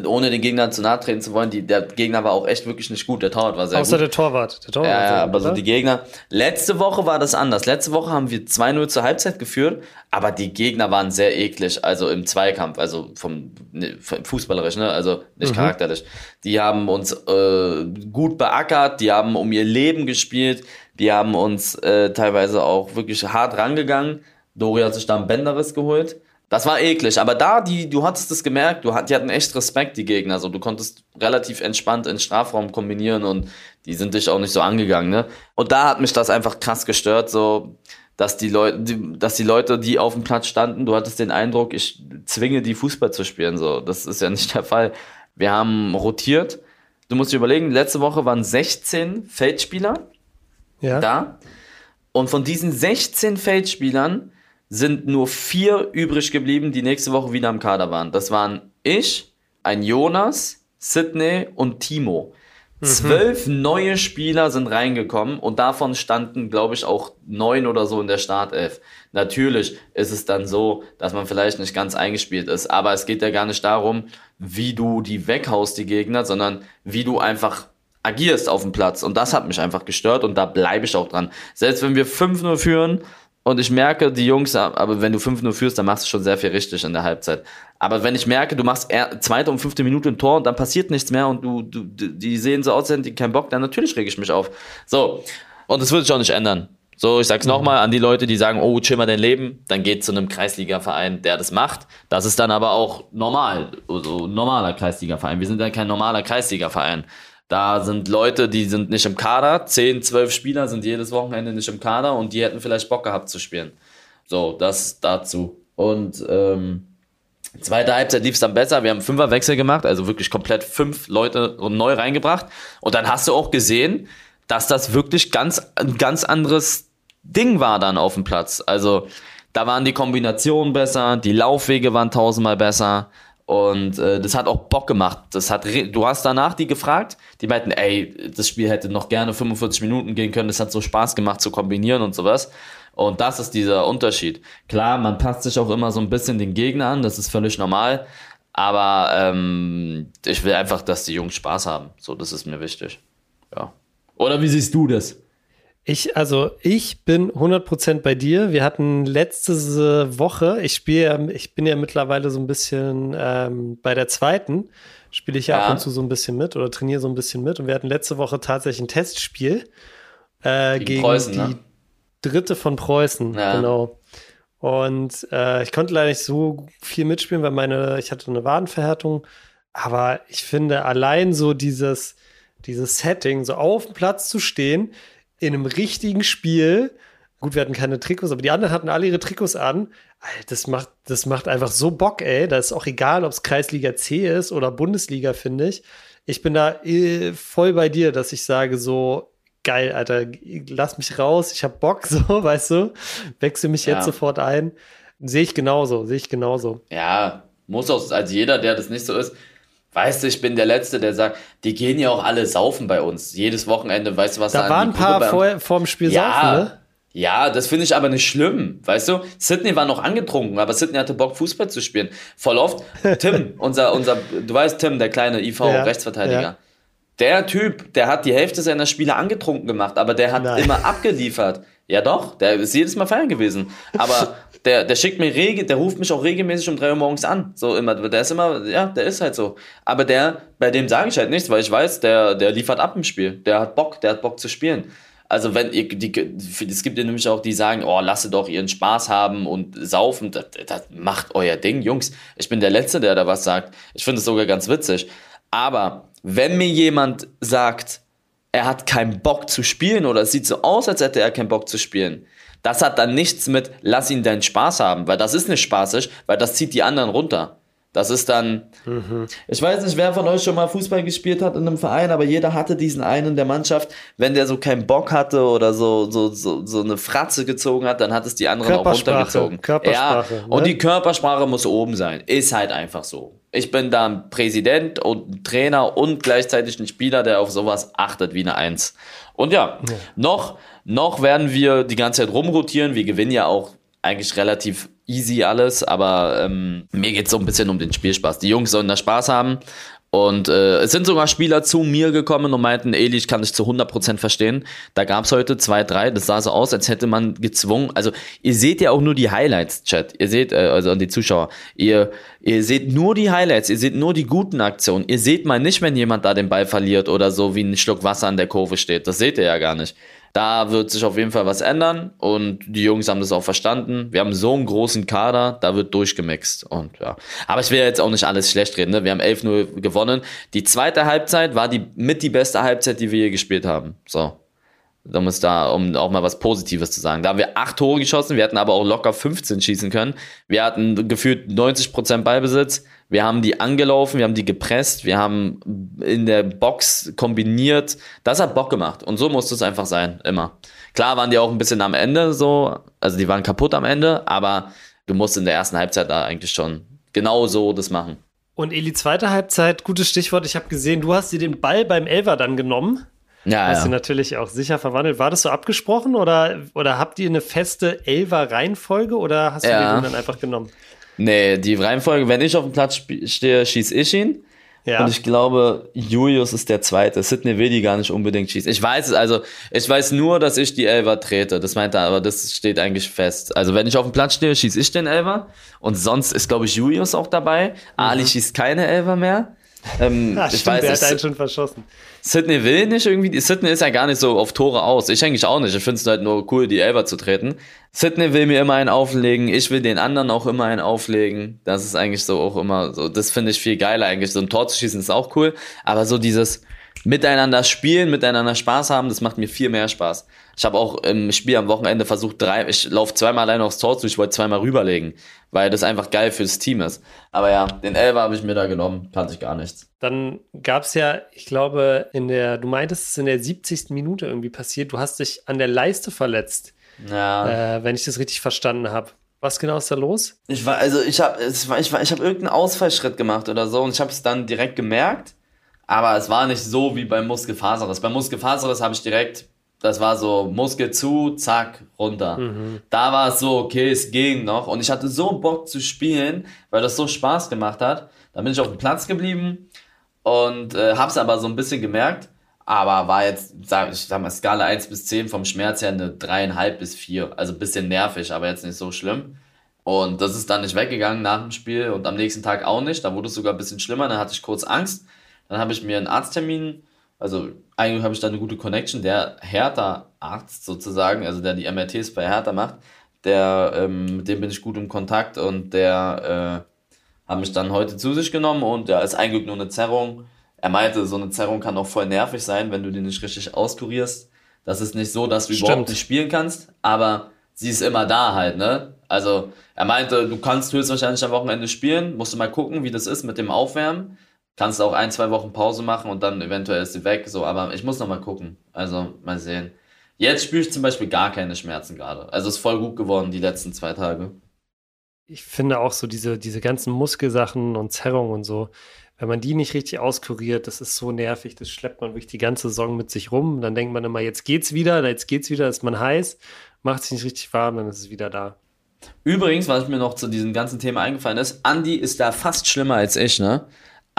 ohne den Gegner zu nahe treten zu wollen, die, der Gegner war auch echt wirklich nicht gut. Der Torwart war sehr Außer gut. der Torwart. Der Torwart ja, ja, aber so die Gegner. Letzte Woche war das anders. Letzte Woche haben wir 2-0 zur Halbzeit geführt, aber die Gegner waren sehr eklig, also im Zweikampf, also vom, ne, vom fußballerisch, ne? also nicht mhm. charakterlich. Die haben uns äh, gut beackert, die haben um ihr Leben gespielt, die haben uns äh, teilweise auch wirklich hart rangegangen. Dori hat sich da einen Bänderriss geholt. Das war eklig, aber da, die, du hattest es gemerkt, du, die hatten echt Respekt, die Gegner. Also du konntest relativ entspannt in Strafraum kombinieren und die sind dich auch nicht so angegangen, ne? Und da hat mich das einfach krass gestört, so, dass die Leute, dass die Leute, die auf dem Platz standen, du hattest den Eindruck, ich zwinge die Fußball zu spielen, so. Das ist ja nicht der Fall. Wir haben rotiert. Du musst dir überlegen, letzte Woche waren 16 Feldspieler ja. da. Und von diesen 16 Feldspielern sind nur vier übrig geblieben, die nächste Woche wieder im Kader waren. Das waren ich, ein Jonas, Sydney und Timo. Mhm. Zwölf neue Spieler sind reingekommen und davon standen, glaube ich, auch neun oder so in der Startelf. Natürlich ist es dann so, dass man vielleicht nicht ganz eingespielt ist, aber es geht ja gar nicht darum, wie du die weghaust, die Gegner, sondern wie du einfach agierst auf dem Platz. Und das hat mich einfach gestört und da bleibe ich auch dran. Selbst wenn wir 5-0 führen und ich merke, die Jungs, aber wenn du 5-0 führst, dann machst du schon sehr viel richtig in der Halbzeit. Aber wenn ich merke, du machst zweite und fünfte Minute ein Tor und dann passiert nichts mehr und du, du die sehen so aus, die keinen Bock, dann natürlich rege ich mich auf. So. Und das wird sich auch nicht ändern. So, ich sag's mhm. nochmal an die Leute, die sagen, oh, chill mal dein Leben, dann geht zu einem Kreisliga-Verein, der das macht. Das ist dann aber auch normal, also normaler Kreisliga-Verein. Wir sind ja kein normaler Kreisliga-Verein. Da sind Leute, die sind nicht im Kader. Zehn, zwölf Spieler sind jedes Wochenende nicht im Kader und die hätten vielleicht Bock gehabt zu spielen. So, das dazu. Und ähm, zweite Halbzeit lief es dann besser. Wir haben Fünferwechsel gemacht, also wirklich komplett fünf Leute neu reingebracht. Und dann hast du auch gesehen, dass das wirklich ganz, ein ganz anderes Ding war dann auf dem Platz. Also da waren die Kombinationen besser, die Laufwege waren tausendmal besser. Und äh, das hat auch Bock gemacht. Das hat, du hast danach die gefragt, die meinten, ey, das Spiel hätte noch gerne 45 Minuten gehen können. Das hat so Spaß gemacht zu kombinieren und sowas. Und das ist dieser Unterschied. Klar, man passt sich auch immer so ein bisschen den Gegner an. Das ist völlig normal. Aber ähm, ich will einfach, dass die Jungs Spaß haben. So, das ist mir wichtig. Ja. Oder wie siehst du das? Ich, also ich bin 100% bei dir. Wir hatten letzte Woche, ich spiele, ich bin ja mittlerweile so ein bisschen ähm, bei der zweiten, spiele ich ja, ja, ab und zu so ein bisschen mit oder trainiere so ein bisschen mit. Und wir hatten letzte Woche tatsächlich ein Testspiel äh, gegen Preußen, die ne? dritte von Preußen, ja. genau. Und äh, ich konnte leider nicht so viel mitspielen, weil meine, ich hatte eine Wadenverhärtung. Aber ich finde allein so dieses, dieses Setting, so auf dem Platz zu stehen, in einem richtigen Spiel. Gut, wir hatten keine Trikots, aber die anderen hatten alle ihre Trikots an. Das macht, das macht einfach so Bock, ey. Da ist auch egal, ob es Kreisliga C ist oder Bundesliga, finde ich. Ich bin da äh, voll bei dir, dass ich sage so, geil, Alter, lass mich raus, ich hab Bock, so, weißt du, wechsel mich ja. jetzt sofort ein. Sehe ich genauso, sehe ich genauso. Ja, muss auch, als jeder, der das nicht so ist, Weißt du, ich bin der Letzte, der sagt, die gehen ja auch alle saufen bei uns. Jedes Wochenende, weißt du, was da Da waren ein paar vor, vor dem Spiel ja, saufen, ne? Ja, das finde ich aber nicht schlimm, weißt du? Sydney war noch angetrunken, aber Sydney hatte Bock, Fußball zu spielen. Voll oft. Tim, unser, unser, du weißt, Tim, der kleine IV-Rechtsverteidiger. Ja. Der Typ, der hat die Hälfte seiner Spiele angetrunken gemacht, aber der hat Nein. immer abgeliefert. Ja doch, der ist jedes Mal feiern gewesen. Aber der, der schickt mir rege, der ruft mich auch regelmäßig um drei Uhr morgens an. So immer, der ist immer, ja, der ist halt so. Aber der, bei dem sage ich halt nichts, weil ich weiß, der, der liefert ab im Spiel. Der hat Bock, der hat Bock zu spielen. Also wenn ihr, die, es gibt ja nämlich auch, die sagen, oh, lasse doch ihren Spaß haben und saufen, das, das macht euer Ding, Jungs. Ich bin der Letzte, der da was sagt. Ich finde es sogar ganz witzig. Aber wenn mir jemand sagt, er hat keinen Bock zu spielen oder es sieht so aus, als hätte er keinen Bock zu spielen. Das hat dann nichts mit, lass ihn deinen Spaß haben, weil das ist nicht spaßig, weil das zieht die anderen runter. Das ist dann. Mhm. Ich weiß nicht, wer von euch schon mal Fußball gespielt hat in einem Verein, aber jeder hatte diesen einen der Mannschaft. Wenn der so keinen Bock hatte oder so, so, so, so eine Fratze gezogen hat, dann hat es die anderen auch runtergezogen. Körpersprache. Ja, ne? und die Körpersprache muss oben sein. Ist halt einfach so. Ich bin da ein Präsident und ein Trainer und gleichzeitig ein Spieler, der auf sowas achtet wie eine Eins. Und ja, ja. noch, noch werden wir die ganze Zeit rumrotieren. Wir gewinnen ja auch eigentlich relativ easy alles, aber ähm, mir geht es so ein bisschen um den Spielspaß. Die Jungs sollen da Spaß haben und äh, es sind sogar Spieler zu mir gekommen und meinten, Eli, ich kann dich zu 100% verstehen. Da gab's heute zwei, drei, das sah so aus, als hätte man gezwungen. Also ihr seht ja auch nur die Highlights, Chat. Ihr seht, äh, also die Zuschauer, ihr, ihr seht nur die Highlights, ihr seht nur die guten Aktionen. Ihr seht mal nicht, wenn jemand da den Ball verliert oder so wie ein Schluck Wasser an der Kurve steht. Das seht ihr ja gar nicht. Da wird sich auf jeden Fall was ändern und die Jungs haben das auch verstanden. Wir haben so einen großen Kader, da wird durchgemixt und ja. Aber ich will jetzt auch nicht alles schlecht reden. Ne? Wir haben 11-0 gewonnen. Die zweite Halbzeit war die mit die beste Halbzeit, die wir hier gespielt haben. So. Da muss da, um auch mal was Positives zu sagen. Da haben wir acht Tore geschossen, wir hätten aber auch locker 15 schießen können. Wir hatten gefühlt 90% Ballbesitz. Wir haben die angelaufen, wir haben die gepresst, wir haben in der Box kombiniert. Das hat Bock gemacht. Und so muss es einfach sein, immer. Klar waren die auch ein bisschen am Ende so, also die waren kaputt am Ende, aber du musst in der ersten Halbzeit da eigentlich schon genau so das machen. Und Eli, zweite Halbzeit, gutes Stichwort. Ich habe gesehen, du hast dir den Ball beim Elver dann genommen. Ja, hast ja. du natürlich auch sicher verwandelt. War das so abgesprochen oder, oder habt ihr eine feste Elver-Reihenfolge oder hast du ja. den dann einfach genommen? Nee, die Reihenfolge, wenn ich auf dem Platz stehe, schieße ich ihn. Ja. Und ich glaube, Julius ist der Zweite. Sidney will die gar nicht unbedingt schießen. Ich weiß es, also ich weiß nur, dass ich die Elver trete. Das meint er, aber das steht eigentlich fest. Also wenn ich auf dem Platz stehe, schieße ich den Elver. Und sonst ist, glaube ich, Julius auch dabei. Mhm. Ali schießt keine Elver mehr. Ähm, ja, ich stimmt, weiß, der hat einen schon verschossen. Sydney will nicht irgendwie, Sydney ist ja gar nicht so auf Tore aus. Ich eigentlich auch nicht. Ich finde es halt nur cool, die Elber zu treten. Sydney will mir immer einen auflegen, ich will den anderen auch immer einen auflegen. Das ist eigentlich so auch immer so, das finde ich viel geiler eigentlich. So ein Tor zu schießen ist auch cool, aber so dieses miteinander spielen, miteinander Spaß haben, das macht mir viel mehr Spaß. Ich habe auch im Spiel am Wochenende versucht, drei, ich laufe zweimal alleine aufs Tor zu, ich wollte zweimal rüberlegen, weil das einfach geil fürs Team ist. Aber ja, den Elfer habe ich mir da genommen, kannte ich gar nichts. Dann gab es ja, ich glaube, in der, du meintest, es ist in der 70. Minute irgendwie passiert, du hast dich an der Leiste verletzt. Ja. Äh, wenn ich das richtig verstanden habe. Was genau ist da los? Ich war, also ich habe, ich war, ich habe irgendeinen Ausfallschritt gemacht oder so und ich habe es dann direkt gemerkt. Aber es war nicht so wie beim Muskelfaserriss. Beim Muskelfaserriss habe ich direkt das war so Muskel zu, zack, runter. Mhm. Da war es so, okay, es ging noch. Und ich hatte so Bock zu spielen, weil das so Spaß gemacht hat. Dann bin ich auf dem Platz geblieben und äh, hab's aber so ein bisschen gemerkt. Aber war jetzt, sag, ich sag mal, Skala 1 bis 10 vom Schmerz her eine 3,5 bis 4. Also ein bisschen nervig, aber jetzt nicht so schlimm. Und das ist dann nicht weggegangen nach dem Spiel und am nächsten Tag auch nicht. Da wurde es sogar ein bisschen schlimmer. Dann hatte ich kurz Angst. Dann habe ich mir einen Arzttermin also eigentlich habe ich da eine gute Connection. Der Hertha-Arzt sozusagen, also der die MRTs bei Hertha macht, der, ähm, mit dem bin ich gut im Kontakt und der äh, hat mich dann heute zu sich genommen und ja, ist eigentlich nur eine Zerrung. Er meinte, so eine Zerrung kann auch voll nervig sein, wenn du die nicht richtig auskurierst. Das ist nicht so, dass du Stimmt. überhaupt nicht spielen kannst, aber sie ist immer da halt, ne? Also er meinte, du kannst höchstwahrscheinlich am Wochenende spielen, musst du mal gucken, wie das ist mit dem Aufwärmen kannst auch ein, zwei Wochen Pause machen und dann eventuell ist sie weg. So, aber ich muss noch mal gucken. Also mal sehen. Jetzt spüre ich zum Beispiel gar keine Schmerzen gerade. Also ist voll gut geworden die letzten zwei Tage. Ich finde auch so diese, diese ganzen Muskelsachen und Zerrungen und so, wenn man die nicht richtig auskuriert, das ist so nervig. Das schleppt man wirklich die ganze Saison mit sich rum. Dann denkt man immer, jetzt geht's wieder, jetzt geht's wieder, ist man heiß, macht sich nicht richtig warm, dann ist es wieder da. Übrigens, was mir noch zu diesem ganzen Thema eingefallen ist, Andy ist da fast schlimmer als ich, ne?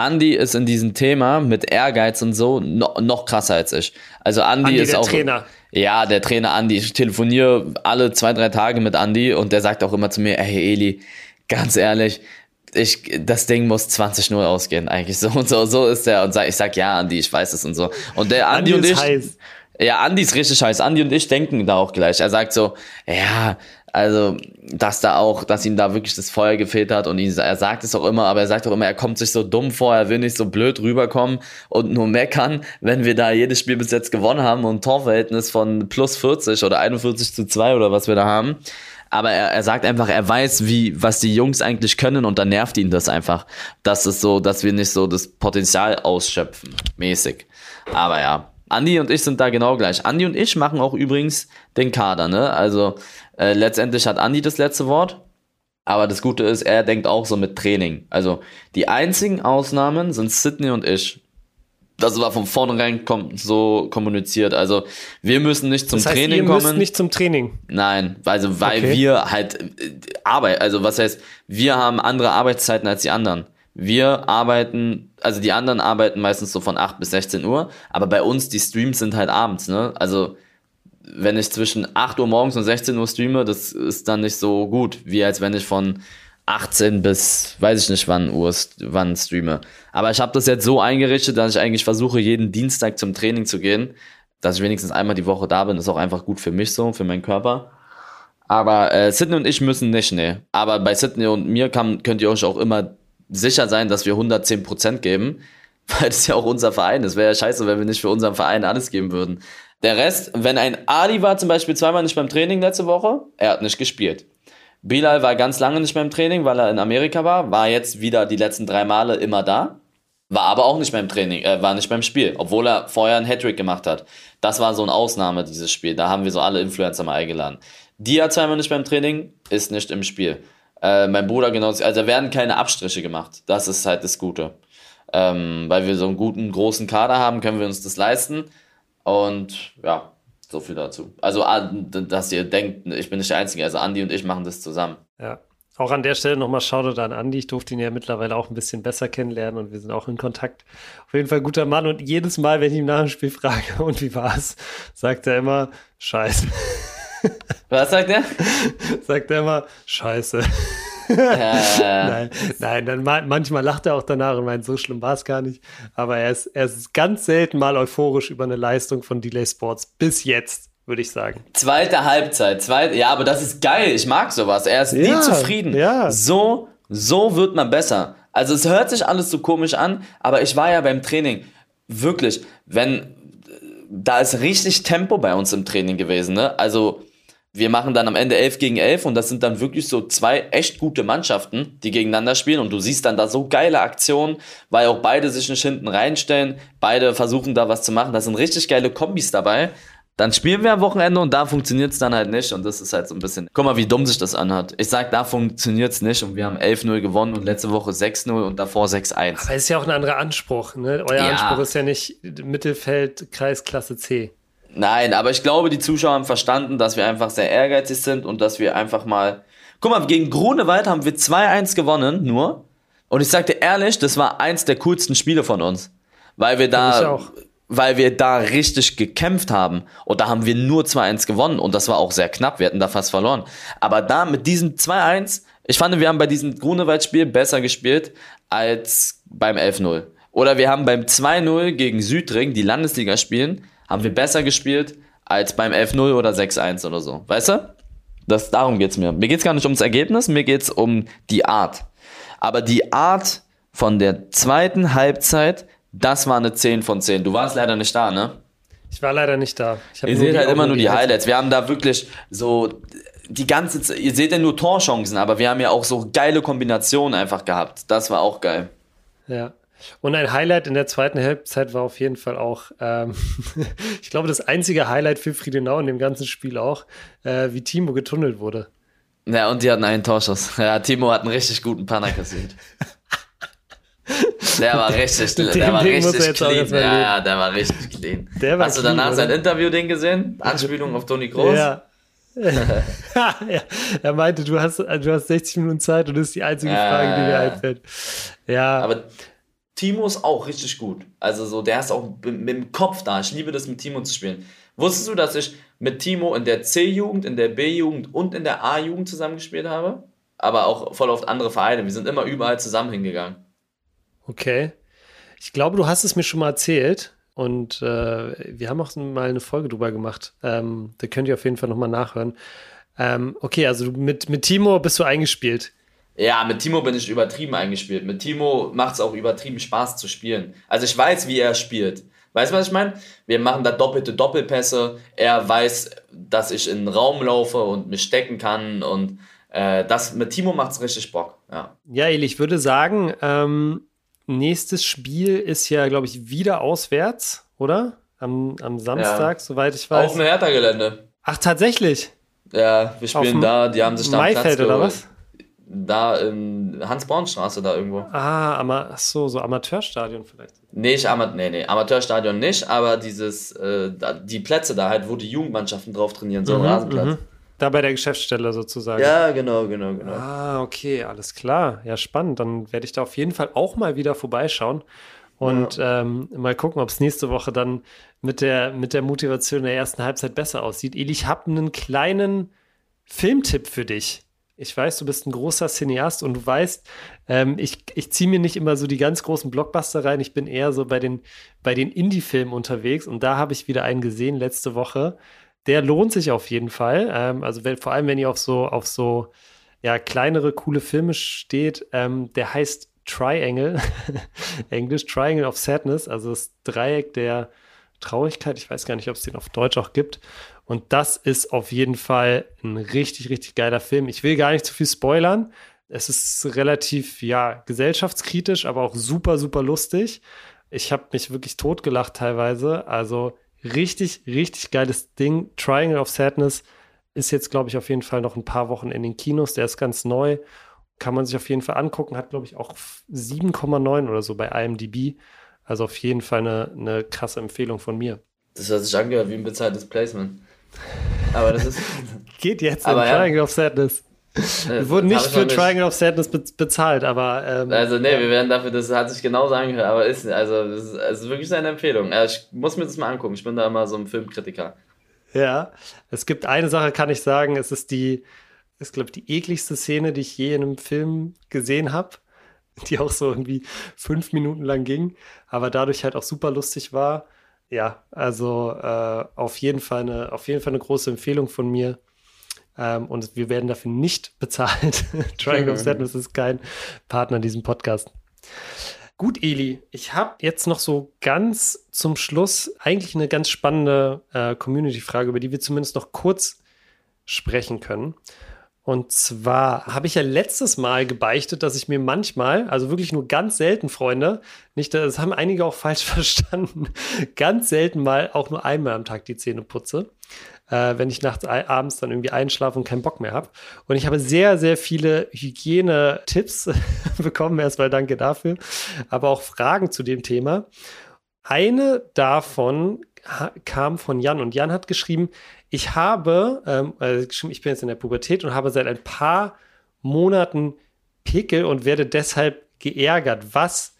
Andy ist in diesem Thema mit Ehrgeiz und so no, noch krasser als ich. Also Andy, Andy ist der auch. Trainer. Ja, der Trainer Andy. Ich telefoniere alle zwei, drei Tage mit Andy und der sagt auch immer zu mir, hey Eli, ganz ehrlich, ich, das Ding muss 20-0 ausgehen, eigentlich so und so, so ist der und sag, ich sag ja, Andy, ich weiß es und so. Und der Andy, Andy und ich. Heiß. Ja, Andy ist richtig heiß. Andy und ich denken da auch gleich. Er sagt so, ja, also, dass da auch, dass ihm da wirklich das Feuer gefehlt hat und ihn, er sagt es auch immer, aber er sagt auch immer, er kommt sich so dumm vor, er will nicht so blöd rüberkommen und nur meckern, wenn wir da jedes Spiel bis jetzt gewonnen haben und Torverhältnis von plus 40 oder 41 zu 2 oder was wir da haben. Aber er, er sagt einfach, er weiß, wie, was die Jungs eigentlich können und dann nervt ihn das einfach. Das ist so, dass wir nicht so das Potenzial ausschöpfen, mäßig. Aber ja, Andi und ich sind da genau gleich. Andi und ich machen auch übrigens den Kader, ne? Also äh, letztendlich hat Andi das letzte Wort. Aber das Gute ist, er denkt auch so mit Training. Also die einzigen Ausnahmen sind Sydney und ich. das war von vornherein kom so kommuniziert. Also wir müssen nicht zum das heißt, Training ihr kommen. Müsst nicht zum Training. Nein, also weil okay. wir halt äh, Arbeit, also was heißt, wir haben andere Arbeitszeiten als die anderen. Wir arbeiten, also die anderen arbeiten meistens so von 8 bis 16 Uhr, aber bei uns die Streams sind halt abends, ne? Also wenn ich zwischen 8 Uhr morgens und 16 Uhr streame, das ist dann nicht so gut, wie als wenn ich von 18 bis weiß ich nicht wann Uhr wann streame. Aber ich habe das jetzt so eingerichtet, dass ich eigentlich versuche, jeden Dienstag zum Training zu gehen, dass ich wenigstens einmal die Woche da bin. Das ist auch einfach gut für mich so, für meinen Körper. Aber äh, Sydney und ich müssen nicht, ne. Aber bei Sydney und mir kann, könnt ihr euch auch immer sicher sein, dass wir 110 Prozent geben, weil das ja auch unser Verein ist. Wäre ja scheiße, wenn wir nicht für unseren Verein alles geben würden. Der Rest, wenn ein Ali war zum Beispiel zweimal nicht beim Training letzte Woche, er hat nicht gespielt. Bilal war ganz lange nicht mehr im Training, weil er in Amerika war, war jetzt wieder die letzten drei Male immer da, war aber auch nicht beim Training, äh, war nicht beim Spiel, obwohl er vorher einen Hattrick gemacht hat. Das war so eine Ausnahme, dieses Spiel. Da haben wir so alle Influencer mal eingeladen. Dia zweimal nicht beim Training, ist nicht im Spiel. Äh, mein Bruder genau, also da werden keine Abstriche gemacht. Das ist halt das Gute. Ähm, weil wir so einen guten, großen Kader haben, können wir uns das leisten. Und ja, so viel dazu. Also, ah, dass ihr denkt, ich bin nicht der Einzige, also Andi und ich machen das zusammen. Ja. Auch an der Stelle nochmal Shoutout an Andi. Ich durfte ihn ja mittlerweile auch ein bisschen besser kennenlernen und wir sind auch in Kontakt. Auf jeden Fall guter Mann und jedes Mal, wenn ich ihm nach dem Spiel frage, und wie war's, sagt er immer, Scheiße. Was sagt er? sagt er immer, Scheiße. Nein, nein, dann manchmal lacht er auch danach und meint, so schlimm war es gar nicht. Aber er ist, er ist ganz selten mal euphorisch über eine Leistung von Delay Sports. Bis jetzt, würde ich sagen. Zweite Halbzeit, zweite, ja, aber das ist geil. Ich mag sowas. Er ist ja, nie zufrieden. Ja. So, so wird man besser. Also es hört sich alles so komisch an, aber ich war ja beim Training. Wirklich, wenn da ist richtig Tempo bei uns im Training gewesen, ne? Also wir machen dann am Ende 11 gegen 11 und das sind dann wirklich so zwei echt gute Mannschaften, die gegeneinander spielen und du siehst dann da so geile Aktionen, weil auch beide sich nicht hinten reinstellen, beide versuchen da was zu machen, da sind richtig geile Kombis dabei. Dann spielen wir am Wochenende und da funktioniert es dann halt nicht und das ist halt so ein bisschen, guck mal, wie dumm sich das anhört. Ich sag, da funktioniert es nicht und wir haben 11-0 gewonnen und letzte Woche 6-0 und davor 6-1. Aber es ist ja auch ein anderer Anspruch, ne? Euer ja. Anspruch ist ja nicht Mittelfeld, Kreisklasse C. Nein, aber ich glaube, die Zuschauer haben verstanden, dass wir einfach sehr ehrgeizig sind und dass wir einfach mal. Guck mal, gegen Grunewald haben wir 2-1 gewonnen, nur. Und ich sag dir ehrlich, das war eins der coolsten Spiele von uns. Weil wir da. Weil wir da richtig gekämpft haben. Und da haben wir nur 2-1 gewonnen. Und das war auch sehr knapp. Wir hätten da fast verloren. Aber da mit diesem 2-1, ich fand, wir haben bei diesem Grunewald-Spiel besser gespielt als beim 11-0. Oder wir haben beim 2-0 gegen Südring, die Landesliga spielen, haben wir besser gespielt als beim 11-0 oder 6-1 oder so. Weißt du? Das, darum geht's mir. Mir geht's gar nicht ums Ergebnis, mir geht's um die Art. Aber die Art von der zweiten Halbzeit, das war eine 10 von 10. Du warst leider nicht da, ne? Ich war leider nicht da. ihr seht halt immer nur die Highlights. Wir haben da wirklich so die ganze Zeit, ihr seht ja nur Torchancen, aber wir haben ja auch so geile Kombinationen einfach gehabt. Das war auch geil. Ja. Und ein Highlight in der zweiten Halbzeit war auf jeden Fall auch, ähm, ich glaube, das einzige Highlight für Friedenau in dem ganzen Spiel auch, äh, wie Timo getunnelt wurde. Ja, und die hatten einen Torschuss. Ja, Timo hat einen richtig guten Panner kassiert. Der war richtig, der dem war richtig clean. Ja, ja, der war richtig clean. War Hast du danach clean, sein Interview-Ding gesehen? Anspielung auf Toni Groß? Ja. ja, er meinte, du hast, du hast 60 Minuten Zeit und das ist die einzige Frage, die mir einfällt. Ja. Aber Timo ist auch richtig gut. Also so, der ist auch mit dem Kopf da. Ich liebe das mit Timo zu spielen. Wusstest du, dass ich mit Timo in der C-Jugend, in der B-Jugend und in der A-Jugend zusammengespielt habe? Aber auch voll oft andere Vereine. Wir sind immer überall zusammen hingegangen. Okay. Ich glaube, du hast es mir schon mal erzählt. Und äh, wir haben auch mal eine Folge drüber gemacht. Ähm, da könnt ihr auf jeden Fall nochmal nachhören. Ähm, okay, also mit, mit Timo bist du eingespielt. Ja, mit Timo bin ich übertrieben eingespielt. Mit Timo macht es auch übertrieben Spaß zu spielen. Also ich weiß, wie er spielt. Weißt du, was ich meine? Wir machen da doppelte Doppelpässe. Er weiß, dass ich in den Raum laufe und mich stecken kann. Und äh, das mit Timo macht es richtig Bock. Ja, ja Eli, ich würde sagen, ähm, nächstes Spiel ist ja, glaube ich, wieder auswärts, oder? Am, am Samstag, ja. soweit ich weiß. Auf dem Hertha-Gelände. Ach, tatsächlich? Ja, wir spielen da. Die haben sich da Maifeld Platz oder was? Da in Hans-Born-Straße da irgendwo. Ah, Ama so, so Amateurstadion vielleicht. Nicht, Ama nee, nee, Amateurstadion nicht, aber dieses, äh, die Plätze da halt, wo die Jugendmannschaften drauf trainieren, so ein mhm, Rasenplatz. Mhm. Da bei der Geschäftsstelle sozusagen. Ja, genau, genau, genau. Ah, okay, alles klar. Ja, spannend. Dann werde ich da auf jeden Fall auch mal wieder vorbeischauen und ja. ähm, mal gucken, ob es nächste Woche dann mit der, mit der Motivation der ersten Halbzeit besser aussieht. Eli, ich habe einen kleinen Filmtipp für dich. Ich weiß, du bist ein großer Cineast und du weißt, ähm, ich, ich ziehe mir nicht immer so die ganz großen Blockbuster rein. Ich bin eher so bei den, bei den Indie-Filmen unterwegs und da habe ich wieder einen gesehen letzte Woche. Der lohnt sich auf jeden Fall. Ähm, also wenn, vor allem, wenn ihr auf so, auf so ja, kleinere, coole Filme steht, ähm, der heißt Triangle, Englisch Triangle of Sadness, also das Dreieck der Traurigkeit. Ich weiß gar nicht, ob es den auf Deutsch auch gibt. Und das ist auf jeden Fall ein richtig, richtig geiler Film. Ich will gar nicht zu viel spoilern. Es ist relativ, ja, gesellschaftskritisch, aber auch super, super lustig. Ich habe mich wirklich totgelacht teilweise. Also richtig, richtig geiles Ding. Triangle of Sadness ist jetzt, glaube ich, auf jeden Fall noch ein paar Wochen in den Kinos. Der ist ganz neu kann man sich auf jeden Fall angucken. Hat, glaube ich, auch 7,9 oder so bei IMDb. Also auf jeden Fall eine, eine krasse Empfehlung von mir. Das hat sich angehört wie ein bezahltes Placement. Aber das ist. Geht jetzt aber in ja. Triangle of Sadness. Wir wurden nicht für Triangle of Sadness be bezahlt, aber. Ähm, also, nee, wir werden dafür, das hat sich genauso angehört, aber ist, also, das ist, also wirklich eine Empfehlung. Also ich muss mir das mal angucken. Ich bin da immer so ein Filmkritiker. Ja, es gibt eine Sache, kann ich sagen, es ist die, ist, glaube die ekligste Szene, die ich je in einem Film gesehen habe, die auch so irgendwie fünf Minuten lang ging, aber dadurch halt auch super lustig war. Ja, also äh, auf jeden Fall eine, auf jeden Fall eine große Empfehlung von mir. Ähm, und wir werden dafür nicht bezahlt. Triangle of Sadness ist kein Partner in diesem Podcast. Gut, Eli, ich habe jetzt noch so ganz zum Schluss eigentlich eine ganz spannende äh, Community-Frage, über die wir zumindest noch kurz sprechen können. Und zwar habe ich ja letztes Mal gebeichtet, dass ich mir manchmal, also wirklich nur ganz selten, Freunde, nicht, das haben einige auch falsch verstanden, ganz selten mal auch nur einmal am Tag die Zähne putze, äh, wenn ich nachts abends dann irgendwie einschlafe und keinen Bock mehr habe. Und ich habe sehr, sehr viele Hygienetipps bekommen, erstmal danke dafür, aber auch Fragen zu dem Thema. Eine davon kam von Jan und Jan hat geschrieben, ich habe, ähm, also ich bin jetzt in der Pubertät und habe seit ein paar Monaten Pickel und werde deshalb geärgert. Was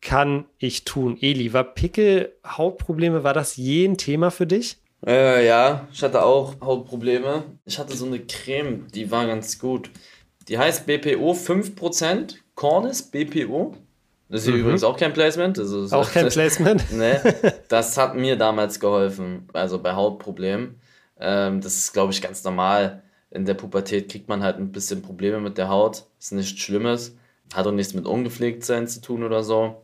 kann ich tun? Eli, war Pickel Hautprobleme, war das je ein Thema für dich? Äh, ja, ich hatte auch Hautprobleme. Ich hatte so eine Creme, die war ganz gut. Die heißt BPO 5%, Cornis BPO. Das ist mhm. übrigens auch kein Placement. Das ist, auch kein Placement? nee, das hat mir damals geholfen, also bei Hautproblemen. Ähm, das ist, glaube ich, ganz normal. In der Pubertät kriegt man halt ein bisschen Probleme mit der Haut. Ist nichts Schlimmes. Hat auch nichts mit Ungepflegtsein zu tun oder so.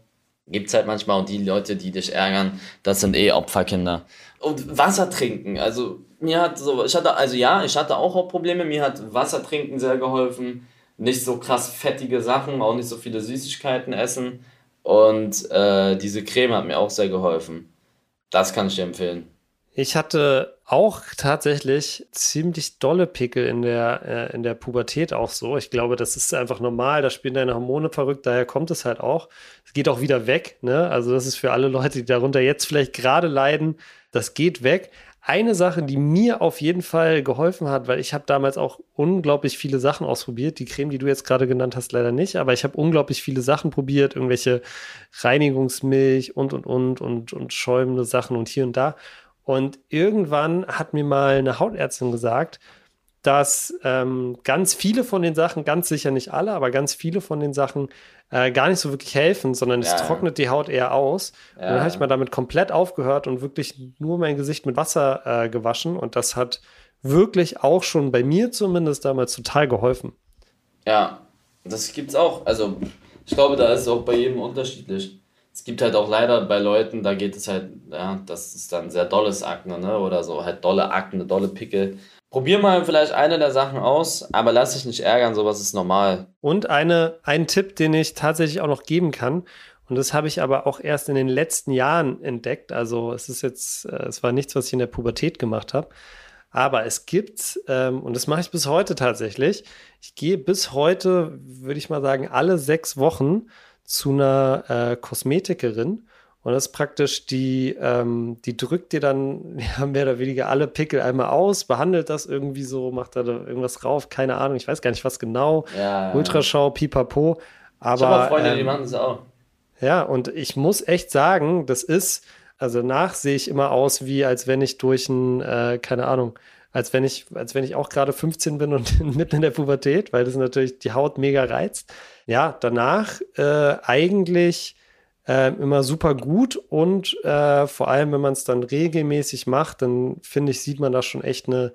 Gibt es halt manchmal und die Leute, die dich ärgern, das sind eh Opferkinder. Und Wasser trinken, also mir hat so, ich hatte, also ja, ich hatte auch Hautprobleme, mir hat Wasser trinken sehr geholfen. Nicht so krass fettige Sachen, auch nicht so viele Süßigkeiten essen. Und äh, diese Creme hat mir auch sehr geholfen. Das kann ich dir empfehlen. Ich hatte auch tatsächlich ziemlich dolle Pickel in der, äh, in der Pubertät auch so. Ich glaube, das ist einfach normal. Da spielen deine Hormone verrückt, daher kommt es halt auch. Es geht auch wieder weg. Ne? Also, das ist für alle Leute, die darunter jetzt vielleicht gerade leiden, das geht weg. Eine Sache, die mir auf jeden Fall geholfen hat, weil ich habe damals auch unglaublich viele Sachen ausprobiert. Die Creme, die du jetzt gerade genannt hast, leider nicht, aber ich habe unglaublich viele Sachen probiert, irgendwelche Reinigungsmilch und und und und und schäumende Sachen und hier und da. Und irgendwann hat mir mal eine Hautärztin gesagt, dass ähm, ganz viele von den Sachen, ganz sicher nicht alle, aber ganz viele von den Sachen äh, gar nicht so wirklich helfen, sondern ja. es trocknet die Haut eher aus. Ja. Und dann habe ich mal damit komplett aufgehört und wirklich nur mein Gesicht mit Wasser äh, gewaschen. Und das hat wirklich auch schon bei mir zumindest damals total geholfen. Ja, das gibt's auch. Also ich glaube, da ist es auch bei jedem unterschiedlich es gibt halt auch leider bei Leuten, da geht es halt, ja, das ist dann sehr dolles Akne, ne? Oder so, halt dolle Akne, dolle Pickel. Probier mal vielleicht eine der Sachen aus, aber lass dich nicht ärgern, sowas ist normal. Und eine, ein Tipp, den ich tatsächlich auch noch geben kann, und das habe ich aber auch erst in den letzten Jahren entdeckt. Also es ist jetzt, äh, es war nichts, was ich in der Pubertät gemacht habe. Aber es gibt, ähm, und das mache ich bis heute tatsächlich, ich gehe bis heute, würde ich mal sagen, alle sechs Wochen zu einer äh, Kosmetikerin Und das ist praktisch die, ähm, die drückt dir dann ja, mehr oder weniger alle Pickel einmal aus, behandelt das irgendwie so, macht da irgendwas rauf, keine Ahnung, ich weiß gar nicht was genau. Ja, Ultraschau, pipapo. Aber, ich habe Freunde, ähm, die machen das auch. Ja, und ich muss echt sagen, das ist, also danach sehe ich immer aus, wie als wenn ich durch ein, äh, keine Ahnung, als wenn ich, als wenn ich auch gerade 15 bin und mitten in der Pubertät, weil das natürlich die Haut mega reizt. Ja, danach äh, eigentlich äh, immer super gut und äh, vor allem, wenn man es dann regelmäßig macht, dann finde ich, sieht man da schon echt eine,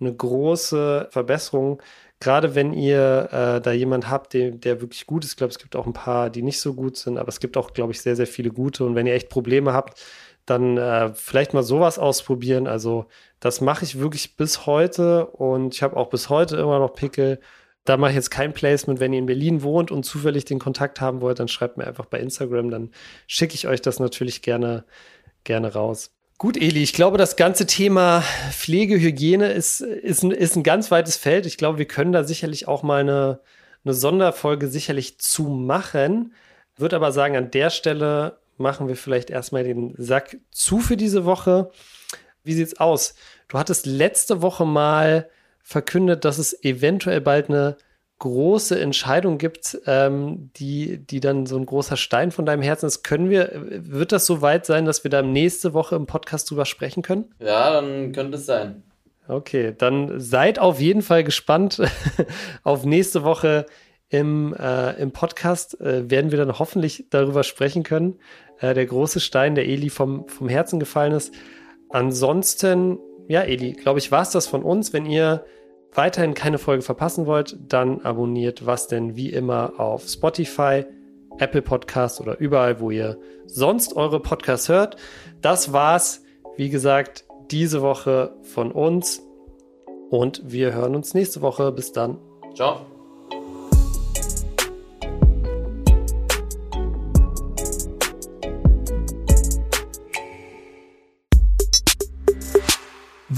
eine große Verbesserung. Gerade wenn ihr äh, da jemand habt, der, der wirklich gut ist. Ich glaube, es gibt auch ein paar, die nicht so gut sind, aber es gibt auch, glaube ich, sehr, sehr viele gute. Und wenn ihr echt Probleme habt, dann äh, vielleicht mal sowas ausprobieren. Also das mache ich wirklich bis heute und ich habe auch bis heute immer noch Pickel da mache ich jetzt kein Placement. Wenn ihr in Berlin wohnt und zufällig den Kontakt haben wollt, dann schreibt mir einfach bei Instagram. Dann schicke ich euch das natürlich gerne, gerne raus. Gut, Eli, ich glaube, das ganze Thema Pflegehygiene ist, ist, ein, ist ein ganz weites Feld. Ich glaube, wir können da sicherlich auch mal eine, eine Sonderfolge sicherlich zu machen. Würde aber sagen, an der Stelle machen wir vielleicht erstmal den Sack zu für diese Woche. Wie sieht's aus? Du hattest letzte Woche mal verkündet, dass es eventuell bald eine große Entscheidung gibt, ähm, die, die dann so ein großer Stein von deinem Herzen ist. Können wir, wird das so weit sein, dass wir da nächste Woche im Podcast drüber sprechen können? Ja, dann könnte es sein. Okay, dann seid auf jeden Fall gespannt auf nächste Woche im, äh, im Podcast. Äh, werden wir dann hoffentlich darüber sprechen können. Äh, der große Stein, der Eli vom, vom Herzen gefallen ist. Ansonsten, ja, Eli, glaube ich, war es das von uns. Wenn ihr weiterhin keine Folge verpassen wollt, dann abonniert was denn wie immer auf Spotify, Apple Podcast oder überall, wo ihr sonst eure Podcasts hört. Das war's, wie gesagt, diese Woche von uns und wir hören uns nächste Woche. Bis dann. Ciao.